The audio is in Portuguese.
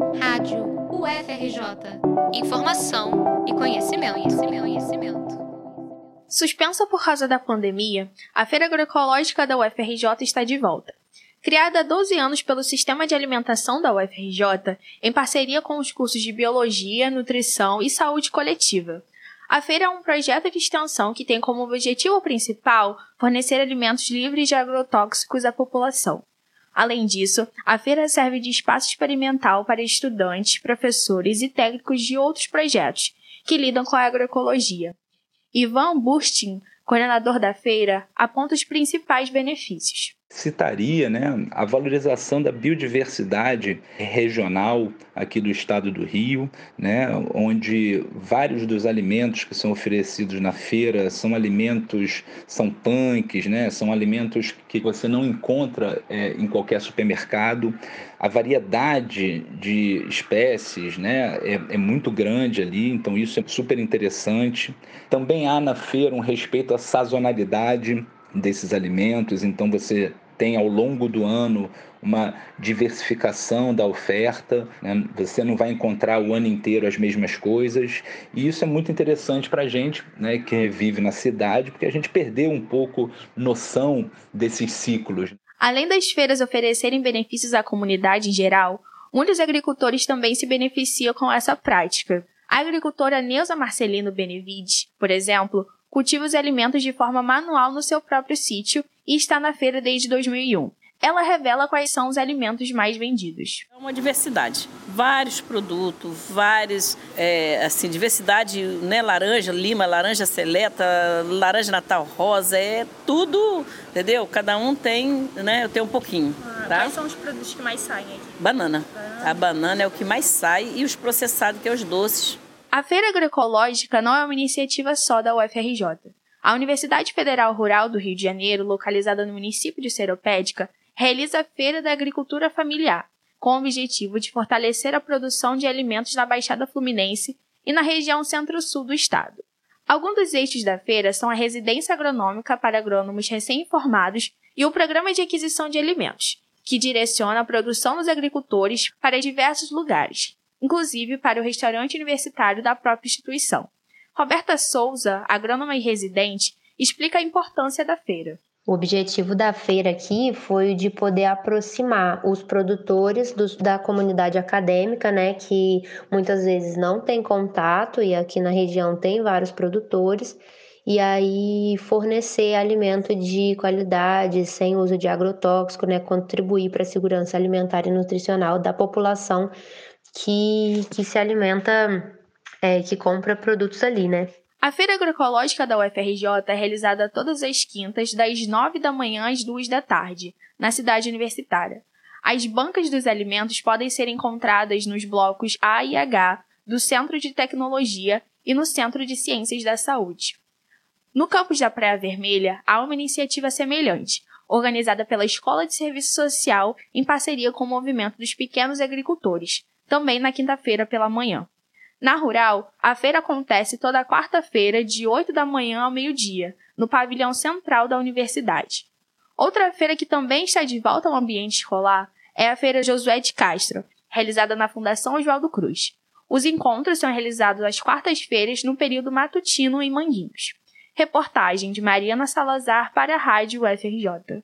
Rádio UFRJ. Informação e conhecimento, conhecimento, conhecimento. Suspensa por causa da pandemia, a Feira Agroecológica da UFRJ está de volta. Criada há 12 anos pelo Sistema de Alimentação da UFRJ, em parceria com os cursos de Biologia, Nutrição e Saúde Coletiva. A feira é um projeto de extensão que tem como objetivo principal fornecer alimentos livres de agrotóxicos à população. Além disso, a feira serve de espaço experimental para estudantes, professores e técnicos de outros projetos que lidam com a agroecologia. Ivan Burstin, coordenador da feira, aponta os principais benefícios citaria né, a valorização da biodiversidade regional aqui do estado do Rio, né, onde vários dos alimentos que são oferecidos na feira são alimentos, são punks, né, são alimentos que você não encontra é, em qualquer supermercado. A variedade de espécies né, é, é muito grande ali, então isso é super interessante. Também há na feira um respeito à sazonalidade desses alimentos, então você tem ao longo do ano uma diversificação da oferta, né? você não vai encontrar o ano inteiro as mesmas coisas, e isso é muito interessante para a gente né, que vive na cidade, porque a gente perdeu um pouco noção desses ciclos. Além das feiras oferecerem benefícios à comunidade em geral, muitos agricultores também se beneficiam com essa prática. A agricultora Neuza Marcelino Benevides, por exemplo, cultiva os alimentos de forma manual no seu próprio sítio e está na feira desde 2001. Ela revela quais são os alimentos mais vendidos. É uma diversidade, vários produtos, vários, é, assim, diversidade, né? Laranja, lima, laranja seleta, laranja natal rosa, é tudo, entendeu? Cada um tem, né? Eu tenho um pouquinho. Ah, tá? Quais são os produtos que mais saem aqui? Banana. banana. A banana é o que mais sai e os processados, que é os doces. A Feira Agroecológica não é uma iniciativa só da UFRJ. A Universidade Federal Rural do Rio de Janeiro, localizada no município de Seropédica, realiza a Feira da Agricultura Familiar, com o objetivo de fortalecer a produção de alimentos na Baixada Fluminense e na região centro-sul do estado. Alguns dos eixos da feira são a residência agronômica para agrônomos recém-formados e o programa de aquisição de alimentos, que direciona a produção dos agricultores para diversos lugares, inclusive para o restaurante universitário da própria instituição. Roberta Souza, agrônoma e residente, explica a importância da feira. O objetivo da feira aqui foi de poder aproximar os produtores da comunidade acadêmica, né, que muitas vezes não tem contato e aqui na região tem vários produtores, e aí fornecer alimento de qualidade, sem uso de agrotóxico, né, contribuir para a segurança alimentar e nutricional da população que, que se alimenta, é, que compra produtos ali, né? A Feira Agroecológica da UFRJ é realizada todas as quintas, das 9 da manhã às 2 da tarde, na cidade universitária. As bancas dos alimentos podem ser encontradas nos blocos A e H do Centro de Tecnologia e no Centro de Ciências da Saúde. No campus da Praia Vermelha, há uma iniciativa semelhante, organizada pela Escola de Serviço Social em parceria com o Movimento dos Pequenos Agricultores, também na quinta-feira pela manhã. Na Rural, a feira acontece toda quarta-feira, de 8 da manhã ao meio-dia, no pavilhão central da universidade. Outra feira que também está de volta ao ambiente escolar é a Feira Josué de Castro, realizada na Fundação Oswaldo Cruz. Os encontros são realizados às quartas-feiras no período matutino em Manguinhos. Reportagem de Mariana Salazar para a Rádio UFRJ.